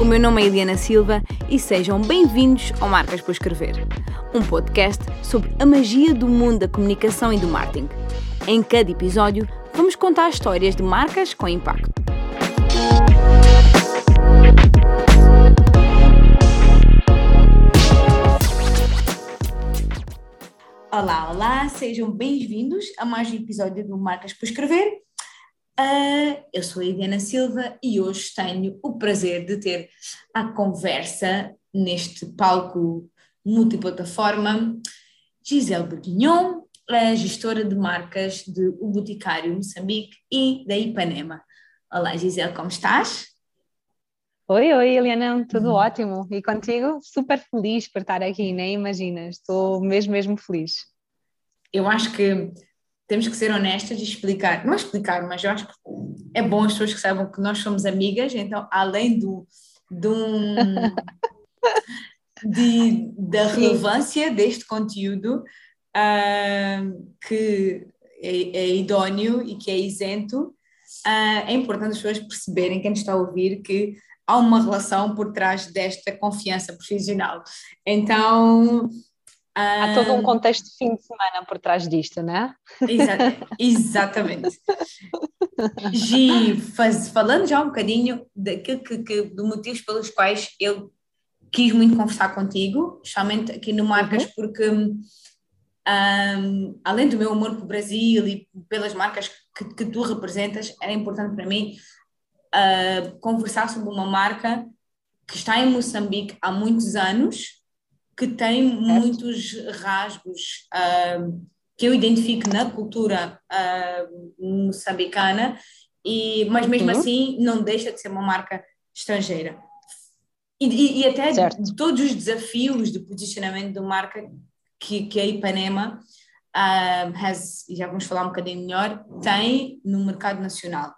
O meu nome é Eliana Silva e sejam bem-vindos ao Marcas por Escrever, um podcast sobre a magia do mundo da comunicação e do marketing. Em cada episódio, vamos contar histórias de marcas com impacto. Olá, olá, sejam bem-vindos a mais um episódio do Marcas por Escrever. Uh, eu sou a Ediana Silva e hoje tenho o prazer de ter a conversa neste palco multiplataforma Gisele Bourguignon, a gestora de marcas de O Boticário Moçambique e da Ipanema. Olá Gisele, como estás? Oi, oi, Eliana, tudo ótimo. E contigo? Super feliz por estar aqui, nem imaginas. Estou mesmo, mesmo feliz. Eu acho que temos que ser honestas e explicar, não explicar, mas eu acho que é bom as pessoas que saibam que nós somos amigas, então além do, do de, da relevância deste conteúdo uh, que é, é, idóneo e que é isento, uh, é importante as pessoas perceberem, quem está a ouvir, que há uma relação por trás desta confiança profissional. Então, Há todo um contexto de fim de semana por trás disto, não é? exatamente. Gi, faz, falando já um bocadinho daquilo que, que, do motivos pelos quais eu quis muito conversar contigo, especialmente aqui no Marcas, uhum. porque um, além do meu amor pelo Brasil e pelas marcas que, que tu representas, era importante para mim uh, conversar sobre uma marca que está em Moçambique há muitos anos que tem muitos rasgos uh, que eu identifico na cultura uh, moçambicana, e, mas mesmo uhum. assim não deixa de ser uma marca estrangeira. E, e, e até certo. todos os desafios de posicionamento da marca que, que a Ipanema uh, has, já vamos falar um bocadinho melhor, tem no mercado nacional.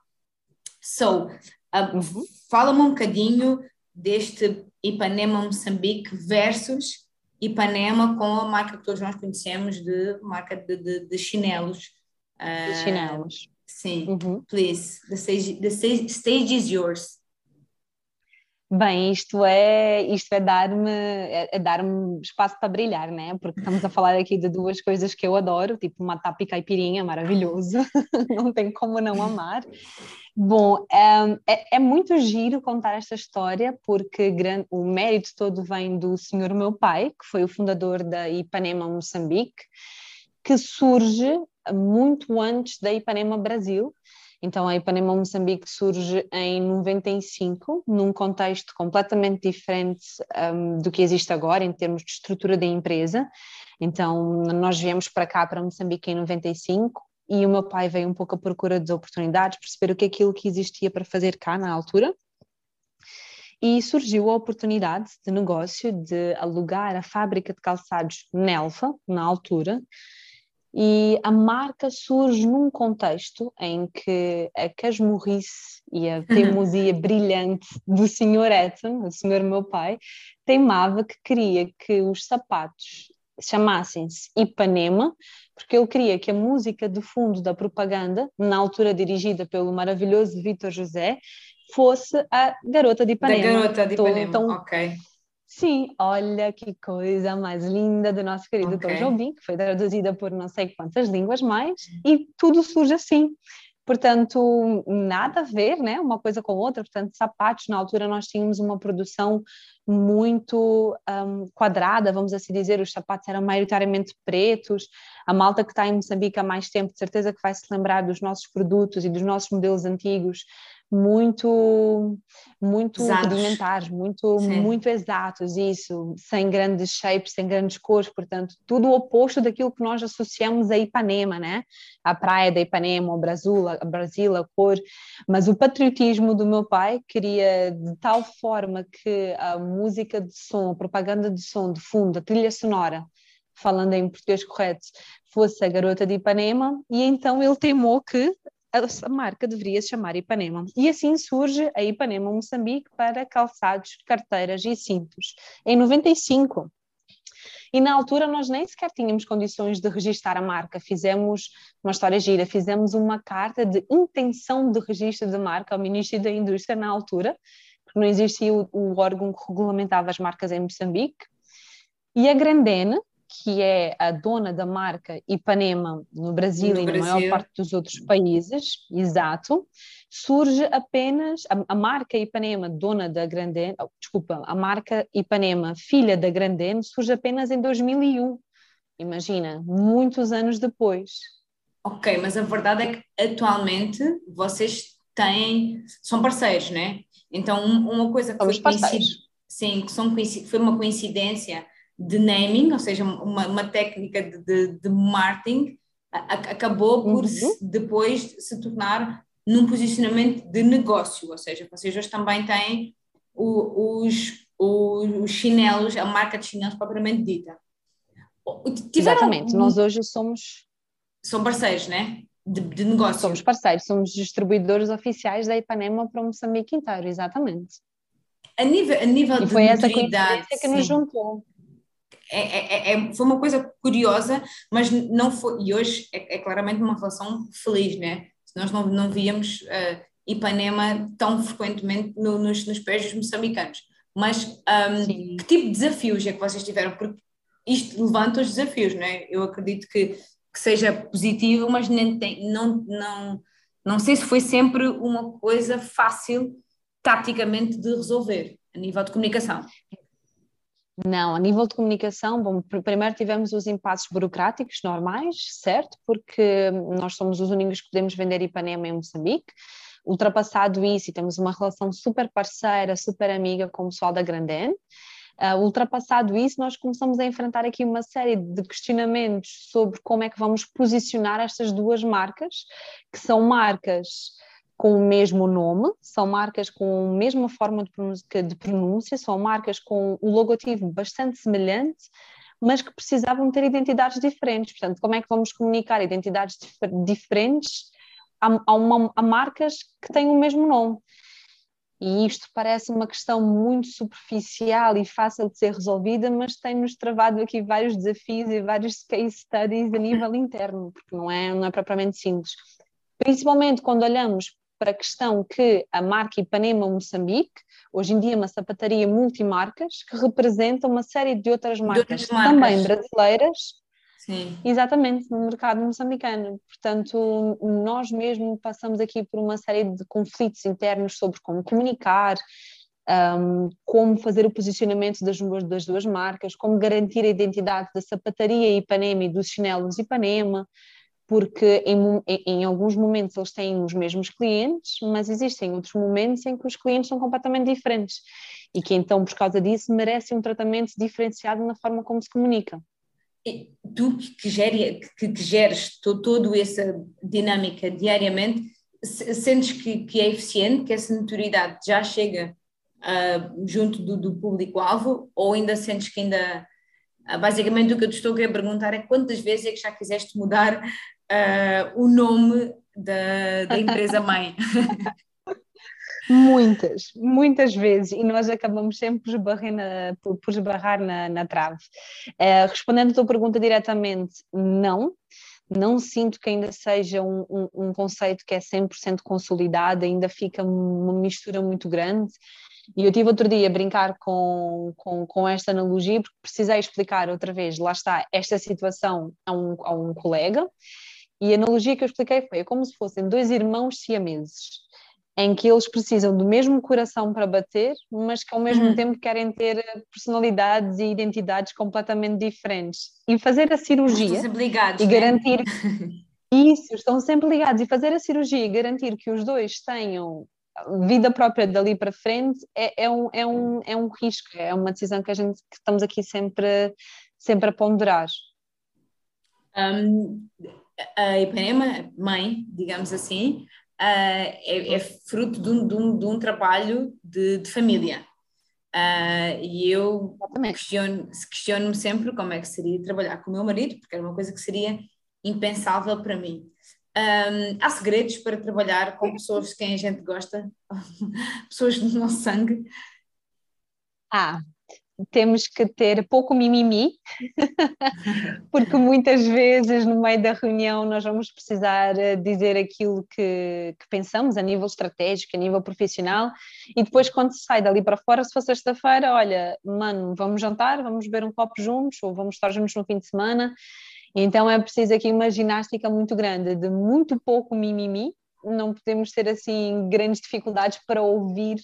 So, uh, uhum. fala-me um bocadinho deste Ipanema Moçambique versus Ipanema com a marca que todos nós conhecemos de marca de, de, de chinelos. De uh, chinelos. Sim, uhum. please, the stage, the stage is yours. Bem, isto é, isto é dar-me é, é dar-me espaço para brilhar, né? Porque estamos a falar aqui de duas coisas que eu adoro, tipo uma tapa e caipirinha, maravilhoso, não tem como não amar. Bom, é, é, muito giro contar esta história, porque grande, o mérito todo vem do senhor meu pai, que foi o fundador da Ipanema Moçambique, que surge muito antes da Ipanema Brasil, então, a Ipanema Moçambique surge em 95, num contexto completamente diferente um, do que existe agora, em termos de estrutura da empresa. Então, nós viemos para cá, para Moçambique, em 95, e o meu pai veio um pouco à procura de oportunidades, perceber o que é aquilo que existia para fazer cá na altura. E surgiu a oportunidade de negócio de alugar a fábrica de calçados Nelfa, na altura, e a marca surge num contexto em que a casmurrice e a teimosia brilhante do Sr. Edson, o senhor meu pai, teimava que queria que os sapatos chamassem-se Ipanema, porque ele queria que a música de fundo da propaganda, na altura dirigida pelo maravilhoso Vitor José, fosse a Garota de Ipanema. Da Garota de Ipanema, então, ok. Sim, olha que coisa mais linda do nosso querido okay. Tom Jobim, que foi traduzida por não sei quantas línguas mais, e tudo surge assim. Portanto, nada a ver, né? Uma coisa com outra. Portanto, sapatos, na altura nós tínhamos uma produção muito um, quadrada, vamos assim dizer. Os sapatos eram maioritariamente pretos. A malta que está em Moçambique há mais tempo, de certeza que vai se lembrar dos nossos produtos e dos nossos modelos antigos muito muito exatos. rudimentares, muito muito exatos, isso, sem grandes shapes, sem grandes cores, portanto, tudo o oposto daquilo que nós associamos a Ipanema, né? A praia da Ipanema, o Brasil, a Brasil, a cor, mas o patriotismo do meu pai queria de tal forma que a música de som, a propaganda de som de fundo, a trilha sonora, falando em português correto, fosse a garota de Ipanema, e então ele temou que a marca deveria se chamar Ipanema. E assim surge a Ipanema Moçambique para calçados, carteiras e cintos. Em 95. E na altura nós nem sequer tínhamos condições de registrar a marca. Fizemos uma história gira, fizemos uma carta de intenção de registro de marca ao Ministro da Indústria na altura, porque não existia o, o órgão que regulamentava as marcas em Moçambique. E a Grandene, que é a dona da marca Ipanema no Brasil no e Brasil. na maior parte dos outros países, exato, surge apenas, a, a marca Ipanema, dona da Grandene, oh, desculpa, a marca Ipanema, filha da Grandene, surge apenas em 2001. Imagina, muitos anos depois. Ok, mas a verdade é que atualmente vocês têm, são parceiros, né? Então, uma coisa que Somos foi sim, que são, foi uma coincidência de naming, ou seja, uma, uma técnica de, de, de marketing, a, acabou por uhum. depois se tornar num posicionamento de negócio, ou seja, vocês hoje também têm o, os, os, os, chinelos, a marca de chinelos propriamente dita. Tiveram Exatamente, nós hoje somos... São parceiros, né? De, de negócio. Somos parceiros, somos distribuidores oficiais da Ipanema para o Moçambique inteiro, exatamente. A nível, a nível e de foi essa que nos juntou. É, é, é, é, foi uma coisa curiosa, mas não foi, e hoje é, é claramente uma relação feliz, né? Nós não, não víamos uh, Ipanema tão frequentemente no, nos, nos pés dos moçambicanos. Mas um, que tipo de desafios é que vocês tiveram? Porque isto levanta os desafios, não é? Eu acredito que, que seja positivo, mas nem tem, não, não, não sei se foi sempre uma coisa fácil taticamente de resolver a nível de comunicação. Não, a nível de comunicação, bom, primeiro tivemos os impasses burocráticos normais, certo? Porque nós somos os únicos que podemos vender Ipanema em Moçambique. Ultrapassado isso, e temos uma relação super parceira, super amiga com o pessoal da Grandene. Uh, ultrapassado isso, nós começamos a enfrentar aqui uma série de questionamentos sobre como é que vamos posicionar estas duas marcas, que são marcas com o mesmo nome, são marcas com a mesma forma de pronúncia, de pronúncia, são marcas com o logotipo bastante semelhante, mas que precisavam ter identidades diferentes. Portanto, como é que vamos comunicar identidades dif diferentes a, a, uma, a marcas que têm o mesmo nome? E isto parece uma questão muito superficial e fácil de ser resolvida, mas tem-nos travado aqui vários desafios e vários case studies a nível interno, porque não é, não é propriamente simples. Principalmente quando olhamos para a questão que a marca Ipanema Moçambique, hoje em dia uma sapataria multimarcas, que representa uma série de outras marcas, de marcas. também brasileiras, Sim. Exatamente, no mercado moçambicano. Portanto, nós mesmo passamos aqui por uma série de conflitos internos sobre como comunicar, um, como fazer o posicionamento das duas, das duas marcas, como garantir a identidade da sapataria Ipanema e dos chinelos Ipanema, porque em, em, alguns momentos eles têm os mesmos clientes, mas existem outros momentos em que os clientes são completamente diferentes e que então, por causa disso, merecem um tratamento diferenciado na forma como se comunica tu que, gere, que, que geres to, toda essa dinâmica diariamente, sentes que, que, é eficiente, que essa notoriedade já chega uh, junto do, do público-alvo ou ainda sentes que ainda, uh, basicamente o que eu te estou a perguntar é quantas vezes é que já quiseste mudar uh, o nome da, da empresa-mãe? Muitas, muitas vezes, e nós acabamos sempre por esbarrar na, por, esbarrar na, na trave. Uh, respondendo a tua pergunta diretamente, não. Não sinto que ainda seja um, um, um conceito que é 100% consolidado, ainda fica uma mistura muito grande. E eu tive outro dia a brincar com, com, com, esta analogia, porque precisei explicar outra vez, lá está, esta situação a um, a um colega, e a analogia que eu expliquei foi é como se fossem dois irmãos siameses em que eles precisam do mesmo coração para bater, mas que ao mesmo uhum. tempo querem ter personalidades e identidades completamente diferentes. E fazer a cirurgia ligados, e né? garantir isso, estão sempre ligados e fazer a cirurgia e garantir que os dois tenham vida própria dali para frente é, é, um, é, um, é um risco, é uma decisão que a gente que estamos aqui sempre, sempre a ponderar. Um, a Ipanema, mãe, digamos assim, uh, é, é, fruto de um, de um, de um trabalho de, de família. Uh, e eu questiono, questiono-me sempre como é que seria trabalhar com o meu marido, porque era uma coisa que seria impensável para mim. Um, há segredos para trabalhar com pessoas de quem a gente gosta, pessoas do nosso sangue? Ah, temos que ter pouco mimimi, porque muitas vezes no meio da reunião nós vamos precisar eh, dizer aquilo que, que, pensamos a nível estratégico, a nível profissional, e depois quando se sai dali para fora, se for sexta-feira, olha, mano, vamos jantar, vamos beber um copo juntos, ou vamos estar juntos no fim de semana, então é preciso aqui uma ginástica muito grande, de muito pouco mimimi, não podemos ter assim grandes dificuldades para ouvir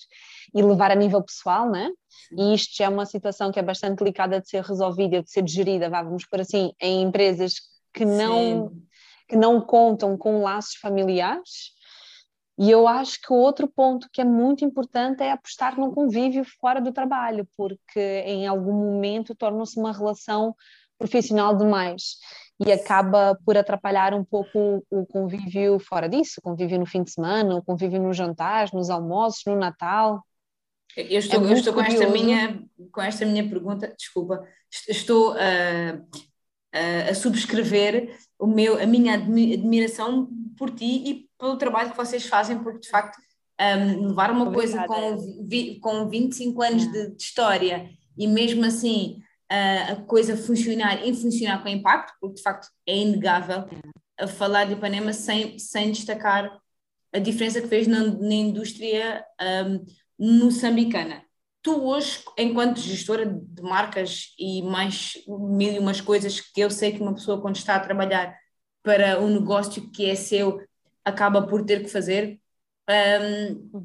e levar a nível pessoal, né? E isto já é uma situação que é bastante delicada de ser resolvida, de ser gerida, vamos por assim, em empresas que não, que não contam com laços familiares. E eu acho que outro ponto que é muito importante é apostar no convívio fora do trabalho, porque em algum momento torna-se uma relação profissional demais e acaba por atrapalhar um pouco o convívio fora disso, o convívio no fim de semana, o convívio nos jantares, nos almoços, no Natal. Eu estou, é eu estou com, esta minha, com esta minha pergunta, desculpa, estou a, a, a subscrever o meu, a minha admiração por ti e pelo trabalho que vocês fazem, porque de facto um, levar uma Obrigada. coisa com, vi, com 25 anos de, de história e mesmo assim a coisa funcionar e funcionar com impacto, porque de facto é inegável a falar de Ipanema sem, sem destacar a diferença que fez na, na indústria um, moçambicana. Tu hoje, enquanto gestora de marcas e mais mil e umas coisas que eu sei que uma pessoa quando está a trabalhar para um negócio que é seu acaba por ter que fazer, um,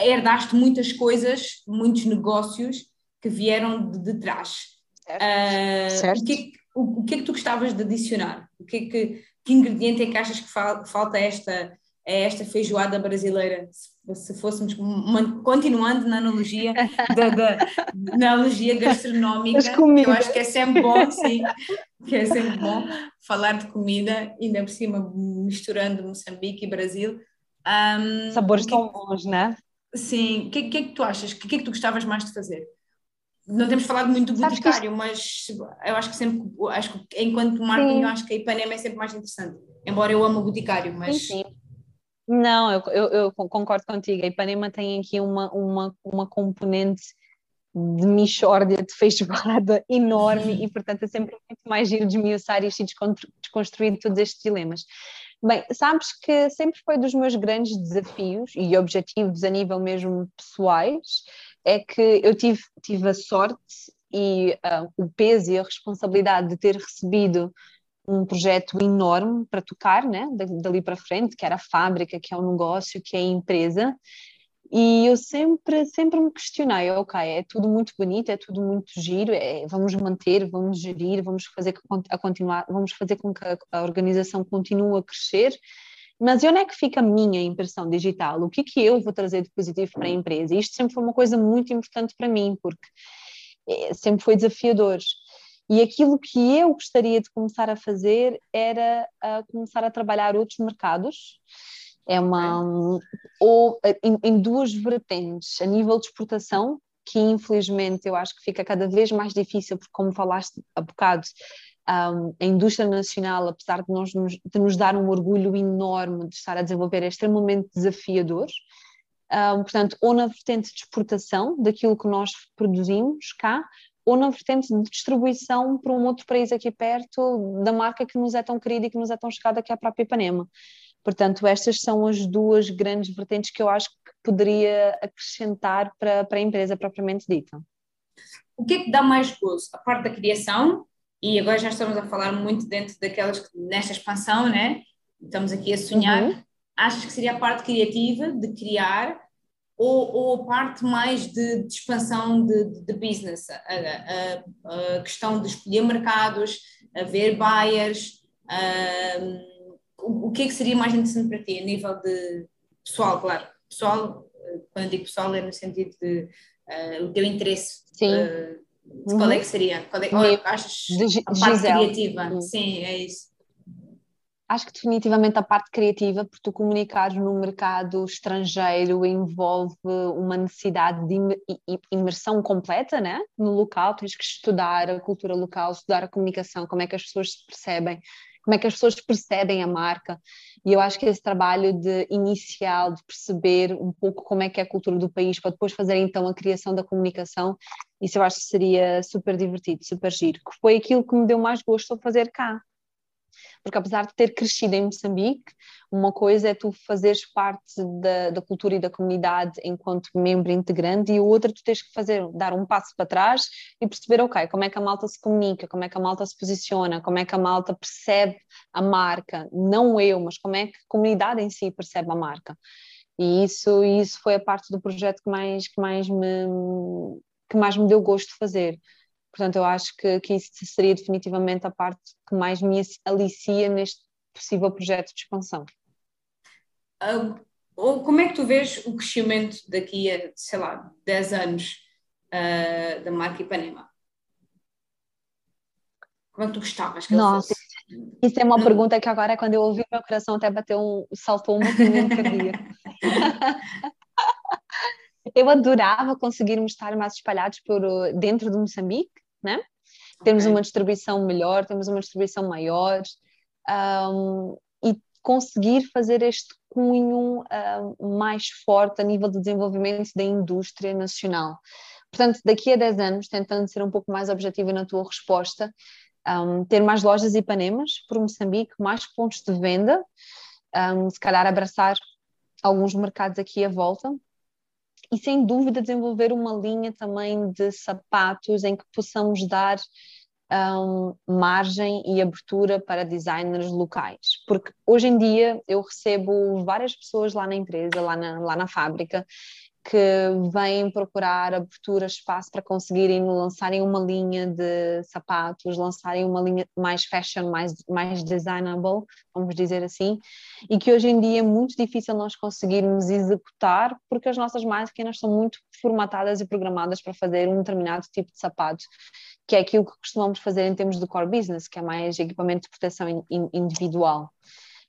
herdaste muitas coisas, muitos negócios que vieram de, de trás. Certo. Uh, certo. O, que, é o, o, que é que tu gostavas de adicionar? O que, é que, que ingrediente é que achas que fal, falta esta, esta feijoada brasileira? Se, se fôssemos uma, continuando na analogia, da, da, na analogia gastronómica, eu acho que é sempre bom, sim, que é sempre bom falar de comida, ainda por cima misturando Moçambique e Brasil. Um, Sabores que, tão bons, né? Sim, o que, que, é que tu achas? O que é que tu gostavas mais de fazer? Não temos falado muito do boticário, mas eu acho que sempre, acho que enquanto marketing, eu acho que a Ipanema é sempre mais interessante, embora eu amo o boticário, mas... Sim, sim. Não, eu, eu, eu, concordo contigo, a Ipanema tem aqui uma, uma, uma componente de mixórdia, de feijoada enorme e, portanto, é sempre muito mais giro desmiuçar e desconstruir todos estes dilemas. Bem, sabes que sempre foi dos meus grandes desafios e objetivos a nível mesmo pessoais, é que eu tive, tive a sorte e uh, o peso e a responsabilidade de ter recebido um projeto enorme para tocar, né, dali para frente, que era a fábrica, que é o negócio, que é a empresa, e eu sempre, sempre me questionei, ok, é tudo muito bonito, é tudo muito giro, é, vamos manter, vamos gerir, vamos fazer a continuar, vamos fazer com que a, a organização continue a crescer, mas onde é que fica a minha impressão digital? O que que eu vou trazer de positivo para a empresa? Isto sempre foi uma coisa muito importante para mim, porque eh, sempre foi desafiador. E aquilo que eu gostaria de começar a fazer era a começar a trabalhar outros mercados, é uma ou eh, em, em, duas vertentes, a nível de exportação, que infelizmente eu acho que fica cada vez mais difícil, porque como falaste há bocado, um, a indústria nacional, apesar de, nós, de nos dar um orgulho enorme de estar a desenvolver, é extremamente desafiador. Um, portanto, ou na vertente de exportação daquilo que nós produzimos cá, ou na vertente de distribuição para um outro país aqui perto da marca que nos é tão querida e que nos é tão chegada, que é a própria Ipanema. Portanto, estas são as duas grandes vertentes que eu acho que poderia acrescentar para, para a empresa propriamente dita. O que é que dá mais gozo? A parte da criação e agora já estamos a falar muito dentro daquelas, nesta expansão, né? Estamos aqui a sonhar. Uhum. Achas que seria a parte criativa de criar ou, ou a parte mais de, de expansão de, de, de business? A, a, a, questão de escolher mercados, a ver buyers, o, o que é que seria mais interessante para ti a nível de pessoal, claro, pessoal, quando eu digo pessoal é no sentido de uh, o teu interesse. Sim. Uh, Uhum. Qual é que seria? Qual é, achas de, a parte criativa? Uhum. Sim, é isso. Acho que definitivamente a parte criativa, porque tu comunicares no mercado estrangeiro envolve uma necessidade de imersão completa né? no local, tens que estudar a cultura local, estudar a comunicação, como é que as pessoas se percebem. Como é que as pessoas percebem a marca. E eu acho que esse trabalho de inicial, de perceber um pouco como é que é a cultura do país, para depois fazer então a criação da comunicação, isso eu acho que seria super divertido, super giro, que foi aquilo que me deu mais gosto a fazer cá porque apesar de ter crescido em Moçambique, uma coisa é tu fazeres parte da, da cultura e da comunidade enquanto membro integrante, e outra tu tens que fazer, dar um passo para trás e perceber, ok, como é que a malta se comunica, como é que a malta se posiciona, como é que a malta percebe a marca, não eu, mas como é que a comunidade em si percebe a marca. E isso, isso foi a parte do projeto que mais, que mais me que mais me deu gosto de fazer Portanto, eu acho que, que isso seria definitivamente a parte que mais me alicia neste possível projeto de expansão. Como é que tu vês o crescimento daqui a, sei lá, 10 anos uh, da marca Ipanema? Como é que tu gostavas que Nossa, isso é uma Não. pergunta que agora, quando eu ouvi, meu coração até bateu um, saltou um movimento cardíaco. eu adorava conseguirmos estar mais espalhados por dentro de Moçambique, né? Temos okay. uma distribuição melhor, temos uma distribuição maior um, e conseguir fazer este cunho um, mais forte a nível de desenvolvimento da indústria nacional. Portanto, daqui a 10 anos, tentando ser um pouco mais objetiva na tua resposta, um, ter mais lojas Ipanemas por Moçambique, mais pontos de venda, se calhar abraçar alguns mercados aqui à volta, e sem dúvida desenvolver uma linha também de sapatos em que possamos dar um, margem e abertura para designers locais, porque hoje em dia eu recebo várias pessoas lá na empresa, lá na, lá na fábrica, que vêm procurar abertura, espaço para conseguirem lançarem uma linha de sapatos, lançarem uma linha mais fashion, mais, mais designable, vamos dizer assim, e que hoje em dia é muito difícil nós conseguirmos executar porque as nossas máquinas são muito formatadas e programadas para fazer um determinado tipo de sapato, que é aquilo que costumamos fazer em termos de core business, que é mais equipamento de proteção individual.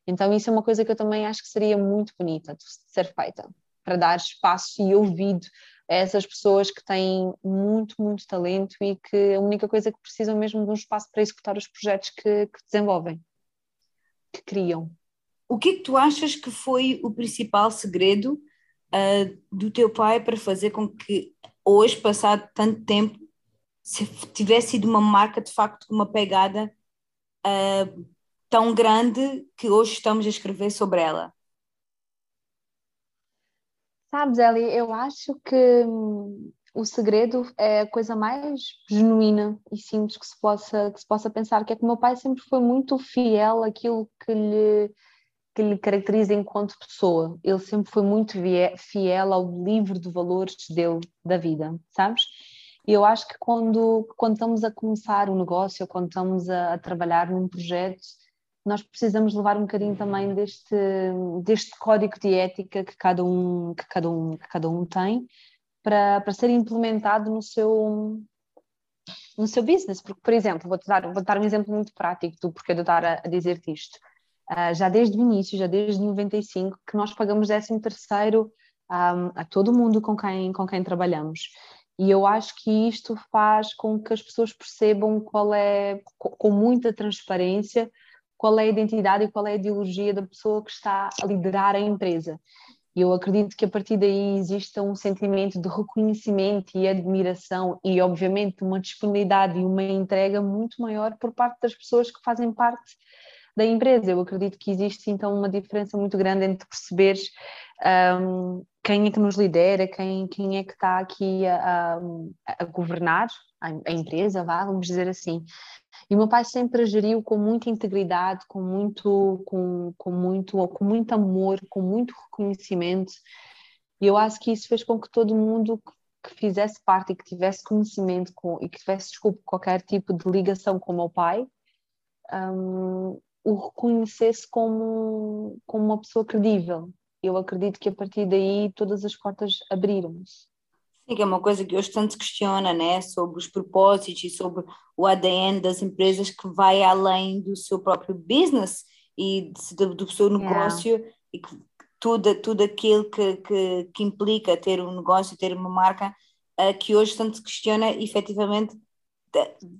Então, isso é uma coisa que eu também acho que seria muito bonita de ser feita para dar espaço e ouvido a essas pessoas que têm muito, muito talento e que a única coisa que precisam mesmo de um espaço para executar os projetos que, que desenvolvem, que criam. O que é que tu achas que foi o principal segredo uh, do teu pai para fazer com que hoje, passado tanto tempo, tivesse sido uma marca de facto com uma pegada uh, tão grande que hoje estamos a escrever sobre ela? Sabes, Eli, eu acho que hum, o segredo é a coisa mais genuína e simples que se possa, que se possa pensar, que é que o meu pai sempre foi muito fiel àquilo que lhe, que lhe caracteriza enquanto pessoa. Ele sempre foi muito fiel ao livro de valores dele, da vida, sabes? E eu acho que quando, quando estamos a começar um negócio, quando estamos a, a trabalhar num projeto, nós precisamos levar um bocadinho também deste, deste código de ética que cada um, que cada um, que cada um tem para, para ser implementado no seu, no seu business. Porque, por exemplo, vou-te dar, vou dar um exemplo muito prático do porquê de eu estar a, a dizer-te isto. Uh, já desde o início, já desde 95, que nós pagamos 13 terceiro um, a todo mundo com quem, com quem trabalhamos. E eu acho que isto faz com que as pessoas percebam qual é, com muita transparência, qual é a identidade e qual é a ideologia da pessoa que está a liderar a empresa. E eu acredito que a partir daí exista um sentimento de reconhecimento e admiração e, obviamente, uma disponibilidade e uma entrega muito maior por parte das pessoas que fazem parte da empresa. Eu acredito que existe então uma diferença muito grande entre perceberes um, quem é que nos lidera, quem, quem é que está aqui a, a, a governar a, empresa, vá, vamos dizer assim. E o meu pai sempre geriu com muita integridade, com muito, com, com muito, com muito amor, com muito reconhecimento. E eu acho que isso fez com que todo mundo que fizesse parte e que tivesse conhecimento com, e que tivesse, desculpa, qualquer tipo de ligação com o meu pai, um, o reconhecesse como, como uma pessoa credível. Eu acredito que a partir daí todas as portas abriram-se. Que é uma coisa que hoje tanto se questiona, né? Sobre os propósitos e sobre o ADN das empresas que vai além do seu próprio business e do, do seu negócio yeah. e que tudo, tudo aquilo que, que, que, implica ter um negócio, ter uma marca, uh, que hoje tanto se questiona, efetivamente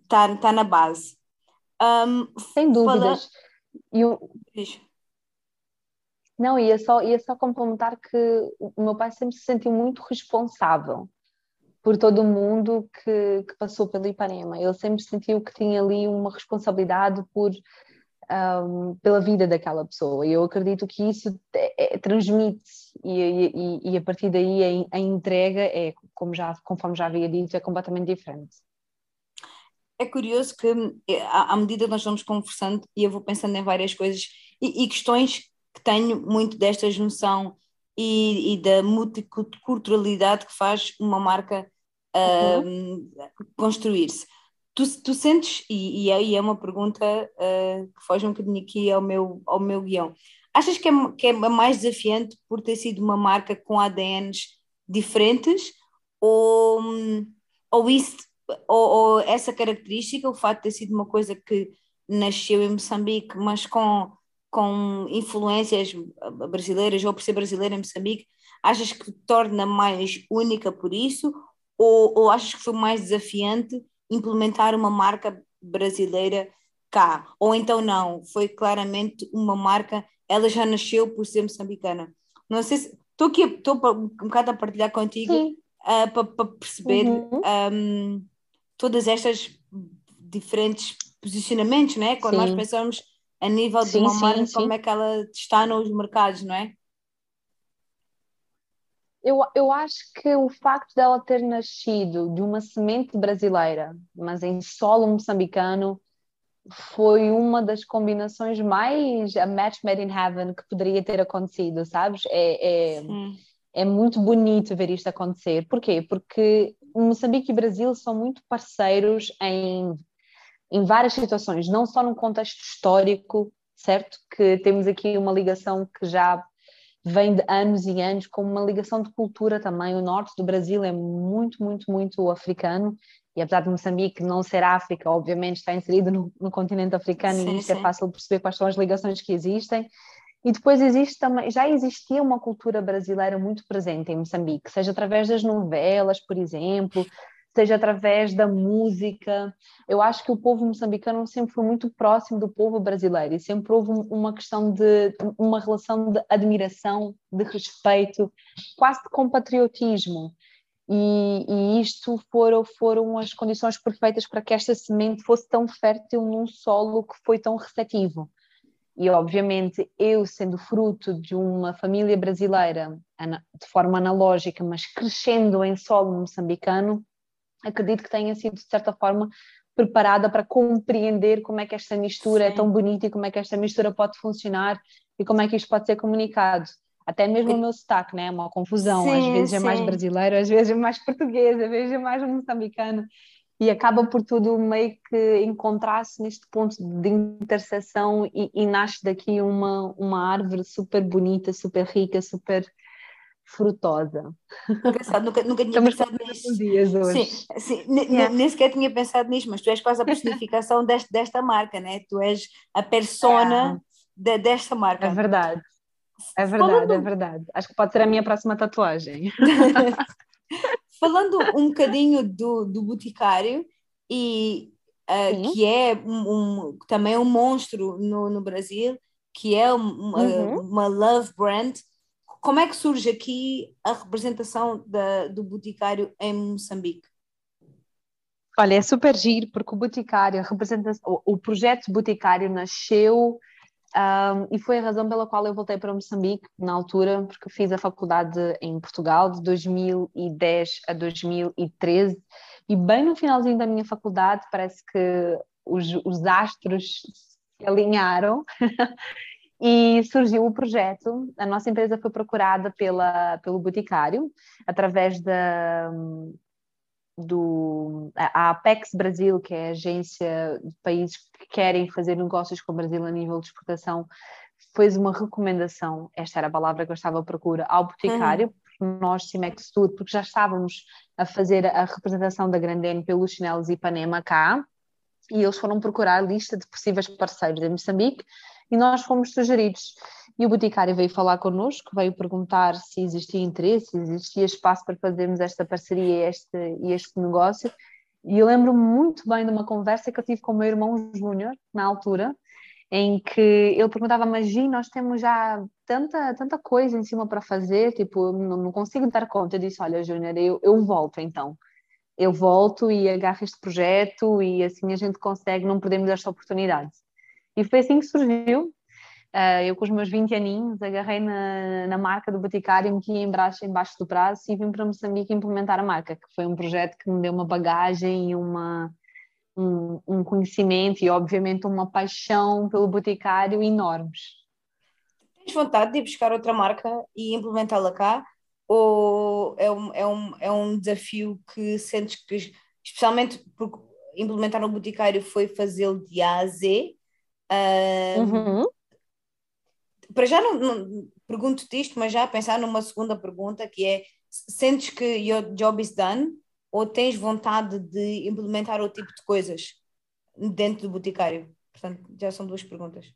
está tá na base. Um, Sem dúvidas. E eu... Não, ia só, ia só complementar que o meu pai sempre se sentiu muito responsável por todo o mundo que, que passou pelo Ipanema. Ele sempre sentiu que tinha ali uma responsabilidade por um, pela vida daquela pessoa. E eu acredito que isso é, é, transmite e, e, e, a partir daí a, a, entrega é, como já, conforme já havia dito, é completamente diferente. É curioso que eh, à medida que nós vamos conversando e eu vou pensando em várias coisas e, e questões que tenho muito desta junção e, e, da multiculturalidade que faz uma marca uhum. construir-se. Tu, tu sentes, e, e aí é uma pergunta uh, que foge um bocadinho aqui ao meu, ao meu guião, achas que é, que é mais desafiante por ter sido uma marca com ADNs diferentes ou, ou, isso, ou, ou essa característica, o facto de ter sido uma coisa que nasceu em Moçambique, mas com, com influências brasileiras, ou por ser brasileira em Moçambique, achas que torna mais única por isso? Ou, ou achas que foi mais desafiante implementar uma marca brasileira cá. Ou então não, foi claramente uma marca, ela já nasceu por ser moçambicana. Não sei se. Estou aqui estou um bocado a partilhar contigo uh, ah, para perceber uhum. um, todas estas diferentes posicionamentos, né? Quando sim. nós pensamos a nível sim, de uma sim, marca, como é que ela está nos mercados, não é? Eu, eu acho que o facto dela ter nascido de uma semente brasileira, mas em solo moçambicano, foi uma das combinações mais a match made in heaven que poderia ter acontecido, sabes? É, é, é muito bonito ver isto acontecer. Porquê? Porque Moçambique e Brasil são muito parceiros em, em várias situações, não só no contexto histórico, certo? Que temos aqui uma ligação que já vem de anos e anos, com uma ligação de cultura também. O norte do Brasil é muito, muito, muito africano, e apesar de Moçambique não ser África, obviamente está inserido no, no continente africano sim, e isso é sim. é fácil perceber quais são as ligações que existem. E depois existe também, já existia uma cultura brasileira muito presente em Moçambique, seja através das novelas, por exemplo, seja através da música. Eu acho que o povo moçambicano sempre foi muito próximo do povo brasileiro e sempre houve uma questão de uma relação de admiração, de respeito, quase de compatriotismo. E, e isto foram, foram as condições perfeitas para que esta semente fosse tão fértil num solo que foi tão receptivo. E, obviamente, eu, sendo fruto de uma família brasileira, de forma analógica, mas crescendo em solo moçambicano, acredito que tenha sido, de certa forma, preparada para compreender como é que esta mistura Sim. é tão bonita e como é que esta mistura pode funcionar e como é que isto pode ser comunicado. Até mesmo o meu sotaque, né? É uma confusão. Sim, às vezes sim. é mais brasileiro, às vezes é mais português, às vezes é mais moçambicano. E acaba por tudo meio que encontrar-se neste ponto de interseção e, e nasce daqui uma, uma árvore super bonita, super rica, super frutosa. Engraçado, nunca, nunca tinha Estamos pensado nisso. Dias hoje. Sim, sim yeah. nem sequer tinha pensado nisso, mas tu és quase a personificação deste, desta marca, né? Tu és a persona de, desta marca. É verdade. É verdade, Falando... é verdade. Acho que pode ser a minha próxima tatuagem. Falando um bocadinho do, do Boticário, e, uh, que é um, um, também um monstro no, no Brasil, que é uma, uhum. uma love brand, como é que surge aqui a representação da, do Boticário em Moçambique? Olha, é super giro, porque o Boticário, o, o projeto Boticário nasceu um, e foi a razão pela qual eu voltei para Moçambique na altura, porque fiz a faculdade em Portugal de 2010 a 2013 e bem no finalzinho da minha faculdade parece que os, os astros se alinharam E surgiu o projeto, a nossa empresa foi procurada pela, pelo Boticário, através da, do, a Apex Brasil, que é a agência de países que querem fazer negócios com o Brasil a nível de exportação, fez uma recomendação, esta era a palavra que eu estava à procura, ao Boticário, uhum. nós, Cimex Tour, porque já estávamos a fazer a representação da Grandene pelos chinelos Ipanema cá, e eles foram procurar a lista de possíveis parceiros em Moçambique, e nós fomos sugeridos. E o Boticário veio falar connosco, veio perguntar se existia interesse, se existia espaço para fazermos esta parceria e este, este negócio. E eu lembro-me muito bem de uma conversa que eu tive com o meu irmão Júnior, na altura, em que ele perguntava, mas nós temos já tanta, tanta coisa em cima para fazer, tipo, não, não, consigo dar conta. Eu disse, olha, Júnior, eu, eu volto então. Eu volto e agarro este projeto e assim a gente consegue, não perdemos esta oportunidade. E foi assim que surgiu. Uh, eu com os meus 20 aninhos agarrei na, na marca do Boticário, meti embaixo, embaixo do braço e vim para Moçambique implementar a marca, que foi um projeto que me deu uma bagagem e uma, um, um conhecimento e obviamente uma paixão pelo Boticário enormes. Tens vontade de ir buscar outra marca e implementá-la cá? Ou é um, é, um, é um desafio que sentes que, especialmente porque implementar um boticário foi fazê-lo de A a Z? Uh, uhum para já não, não pergunto-te isto, mas já pensar numa segunda pergunta que é: sentes que your job is done ou tens vontade de implementar outro tipo de coisas dentro do boticário? Portanto, já são duas perguntas.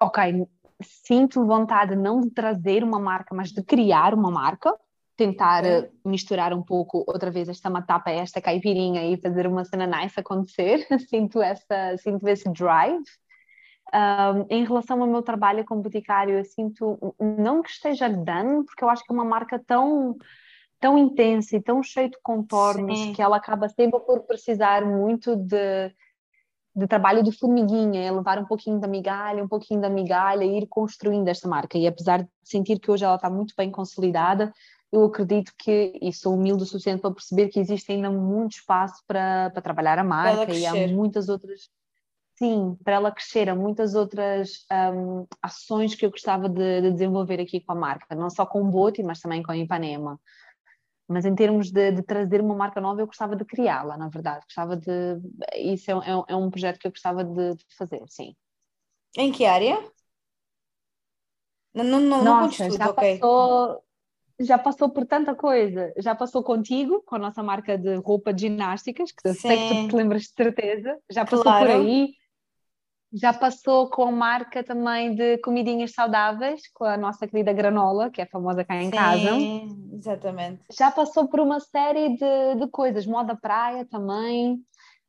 Ok, sinto vontade não de trazer uma marca, mas de criar uma marca, tentar é. misturar um pouco outra vez esta matapa, esta caipirinha e fazer uma cena nice acontecer. sinto essa, sinto esse drive. Um, em relação ao meu trabalho como boticário, eu sinto, não que esteja dando, porque eu acho que é uma marca tão, tão intensa e tão cheia de contornos Sim. que ela acaba sempre por precisar muito de, de trabalho de formiguinha, é levar um pouquinho da migalha, um pouquinho da migalha e ir construindo esta marca. E apesar de sentir que hoje ela está muito bem consolidada, eu acredito que, e sou humilde o suficiente para perceber que existe ainda muito espaço para, para trabalhar a marca e há muitas outras sim, para ela crescer a muitas outras um, ações que eu gostava de, de, desenvolver aqui com a marca, não só com o Boti, mas também com a Ipanema. Mas em termos de, de trazer uma marca nova, eu gostava de criá-la, na verdade. Gostava de. Isso é, é, é um projeto que eu gostava de, de, fazer, sim. Em que área? Não, não, não, Nossa, tudo, já okay. passou, já passou por tanta coisa. Já passou contigo, com a nossa marca de roupa de ginásticas, que eu sei que tu te lembras de certeza. Já passou claro. por aí já passou com a marca também de comidinhas saudáveis, com a nossa querida granola, que é famosa cá em Sim, casa. exatamente. Já passou por uma série de, de coisas, moda praia também,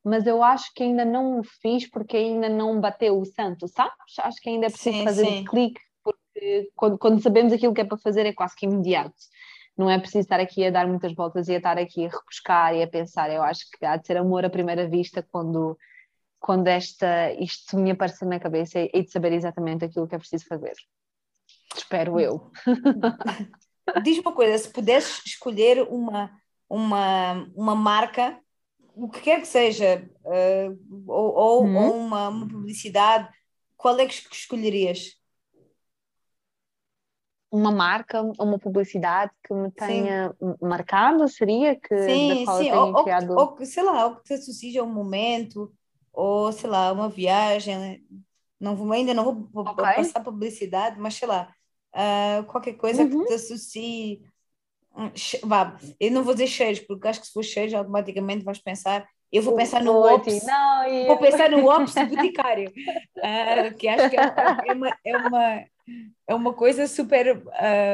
mas eu acho que ainda não o fiz porque ainda não bateu o santo, sabes? Acho que ainda é preciso sim, fazer sim. um clique, quando, quando sabemos aquilo que é para fazer é quase que imediato não é preciso estar aqui a dar muitas voltas e a estar aqui a rebuscar e a pensar. Eu acho que há de ser amor à primeira vista quando quando esta, isto me aparecer na cabeça e de saber exatamente aquilo que é preciso fazer. Espero eu. Diz uma coisa, se pudesses escolher uma, uma, uma marca, o que quer que seja, uh, ou, ou, hum. ou uma, uma, publicidade, qual é que escolherias? Uma marca, uma publicidade que me tenha sim. marcado, seria que sim, sim. Ou, criado... ou, ou, sei lá, ou que te associe a um momento, ou sei lá, uma viagem, né? não vou, ainda não vou okay. passar publicidade, mas sei lá, uh, qualquer coisa uhum. que te associe. Hum, vá, eu não vou dizer cheiros, porque acho que se for cheiros, automaticamente vais pensar. Eu vou pensar no Ops, não, vou pensar no Ops do boticário, uh, que acho que é, é, uma, é, uma, é uma coisa super.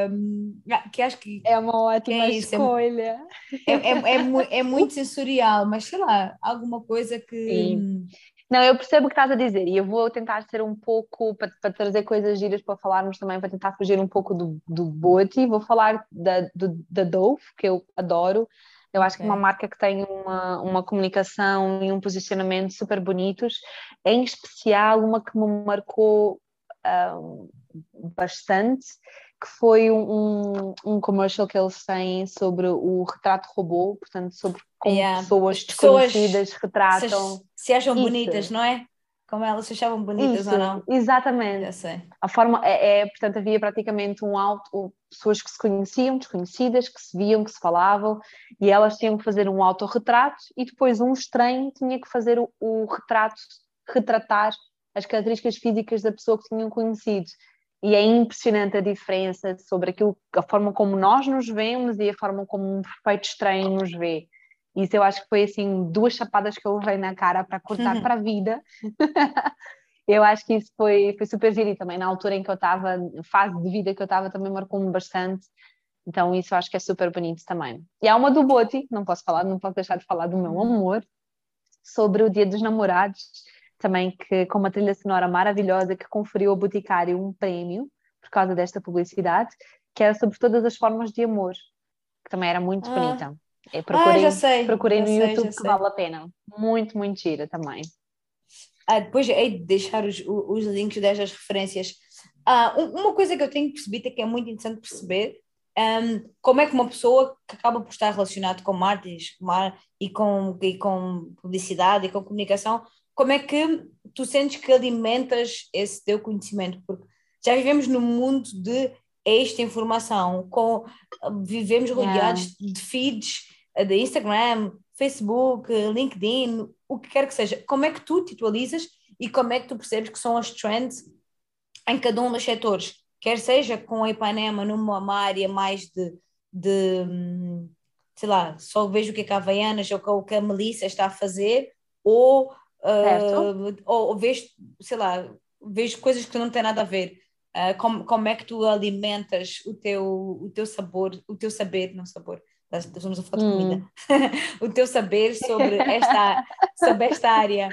Um, que acho que. É uma ótima é escolha. É, é, é, é, muito sensorial, mas sei lá, alguma coisa que. Sim. Não, eu percebo o que estás a dizer e eu vou tentar ser um pouco, para, para trazer coisas giras para falarmos também, para tentar fugir um pouco do, do Boti. Vou falar da, do, da Dove, que eu adoro. Eu acho que é uma marca que tem uma, uma comunicação e um posicionamento super bonitos, em especial uma que me marcou um, bastante, que foi um, um commercial que eles têm sobre o retrato robô, portanto, sobre como yeah. pessoas desconhecidas pessoas retratam. Se, se acham isso. bonitas, não é? Como elas se achavam bonitas isso, ou não? Exatamente. A forma é, é, portanto, havia praticamente um auto, pessoas que se conheciam, desconhecidas, que se viam, que se falavam, e elas tinham que fazer um autorretrato e depois um estranho tinha que fazer o, o retrato, retratar as características físicas da pessoa que tinham conhecido. E é impressionante a diferença sobre aquilo, a forma como nós nos vemos e a forma como um perfeito estranho nos vê. Isso eu acho que foi assim duas chapadas que eu levei na cara para cortar uhum. para a vida. eu acho que isso foi, foi super giro e também na altura em que eu estava, fase de vida que eu estava, também marcou-me bastante. Então isso eu acho que é super bonito também. E há uma do Boti, não posso falar, não posso deixar de falar do meu amor, sobre o Dia dos Namorados, também que com uma trilha sonora maravilhosa que conferiu ao Boticário um prémio por causa desta publicidade, que era sobre todas as formas de amor, que também era muito ah. bonita. Eu ah, procurei, ah, já sei, procurei já no sei, YouTube que vale a pena. Muito, muito gira também. Ah, depois hei de deixar os, os links destas referências. Ah, uma coisa que eu tenho percebido é que é muito interessante perceber um, como é que uma pessoa que acaba por estar relacionada com marketing e com, e com publicidade e com comunicação, como é que tu sentes que alimentas esse teu conhecimento? Porque já vivemos num mundo de esta informação, com, vivemos rodeados yeah. de feeds eh, de Instagram, Facebook, LinkedIn, o que quer que seja. Como é que tu te atualizas e como é que tu percebes que são as trends em cada um dos setores? Quer seja com a Ipanema numa área mais de, de sei lá, só vejo o que, é que a Havaianas ou o que a Melissa está a fazer, ou, uh, ou, ou vejo, sei lá, vejo coisas que não têm nada a ver. Uh, como, como é que tu alimentas o teu, o teu sabor, o teu saber, não sabor, estamos a falar de comida, hum. o teu saber sobre esta, sobre esta área.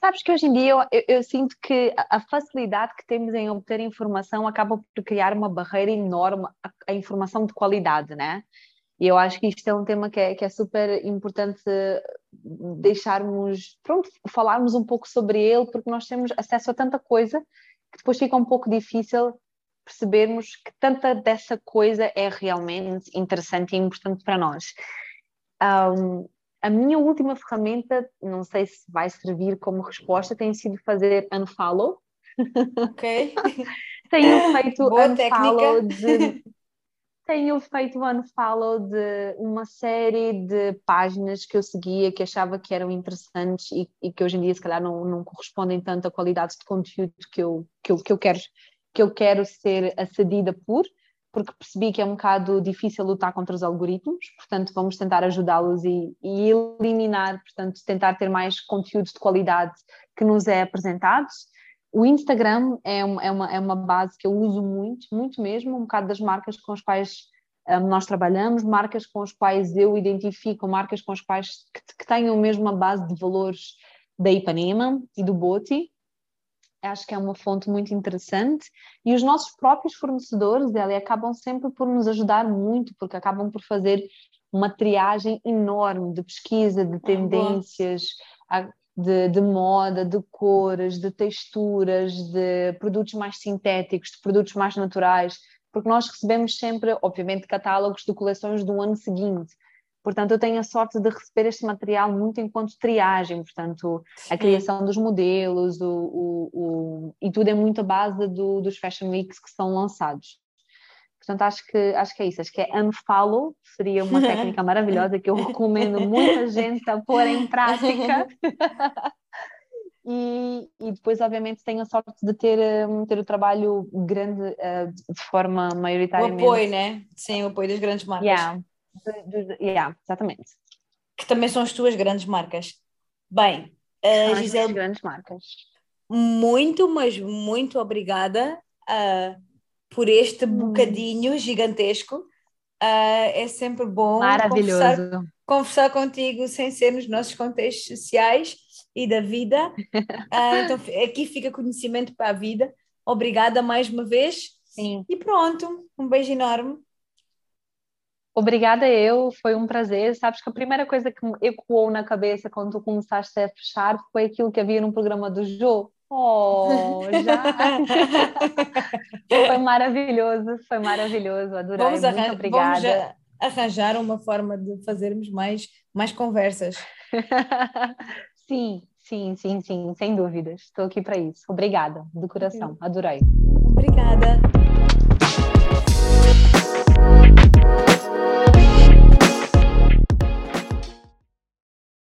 Sabes que hoje em dia eu, eu, eu, sinto que a facilidade que temos em obter informação acaba por criar uma barreira enorme à, à informação de qualidade, né? E eu acho que isto é um tema que é, que é super importante deixarmos, pronto, falarmos um pouco sobre ele, porque nós temos acesso a tanta coisa que depois fica um pouco difícil percebermos que tanta dessa coisa é realmente interessante e importante para nós. Um, a minha última ferramenta, não sei se vai servir como resposta, tem sido fazer unfollow. Ok. Tenho feito Boa unfollow técnica. de tenho feito um unfollow de uma série de páginas que eu seguia, que achava que eram interessantes e, e que hoje em dia se calhar não, não, correspondem tanto à qualidade de conteúdo que eu, que eu, que eu, quero, que eu quero ser acedida por, porque percebi que é um bocado difícil lutar contra os algoritmos, portanto vamos tentar ajudá-los e, e eliminar, portanto tentar ter mais conteúdo de qualidade que nos é apresentado o Instagram é uma, é, uma, é uma base que eu uso muito, muito mesmo, um bocado das marcas com as quais um, nós trabalhamos, marcas com as quais eu identifico, marcas com as quais que, que tenham mesmo uma base de valores da Ipanema e do Boti. Acho que é uma fonte muito interessante e os nossos próprios fornecedores dela acabam sempre por nos ajudar muito, porque acabam por fazer uma triagem enorme de pesquisa, de tendências, de, de, moda, de cores, de texturas, de produtos mais sintéticos, de produtos mais naturais, porque nós recebemos sempre, obviamente, catálogos de coleções do ano seguinte. Portanto, eu tenho a sorte de receber este material muito enquanto triagem, portanto, a criação dos modelos, o, o, o, e tudo é muito a base do, dos Fashion Weeks que são lançados. Portanto, acho que, acho que é isso. Acho que é unfollow, seria uma técnica maravilhosa que eu recomendo muita gente a pôr em prática. e, e, depois, obviamente, tenho a sorte de ter, um, ter o trabalho grande uh, de forma maioritária. O apoio, né? Sim, o apoio das grandes marcas. Yeah. De, de, yeah, exatamente. Que também são as tuas grandes marcas. Bem, uh, Gisele. grandes marcas. Muito, mas muito obrigada. Uh, por este hum. bocadinho gigantesco. Uh, é sempre bom conversar, conversar, contigo sem ser nos nossos contextos sociais e da vida. Uh, então, aqui fica conhecimento para a vida. Obrigada mais uma vez. Sim. E pronto, um beijo enorme. Obrigada eu, foi um prazer. Sabes que a primeira coisa que me ecoou na cabeça quando tu começaste a fechar foi aquilo que havia no programa do Jô, Oh, já! foi maravilhoso, foi maravilhoso, adorei. Vamos Muito obrigada. Vamos arranjar uma forma de fazermos mais, mais conversas. sim, sim, sim, sim, sem dúvidas. Estou aqui para isso. Obrigada, do coração, adorei. Obrigada.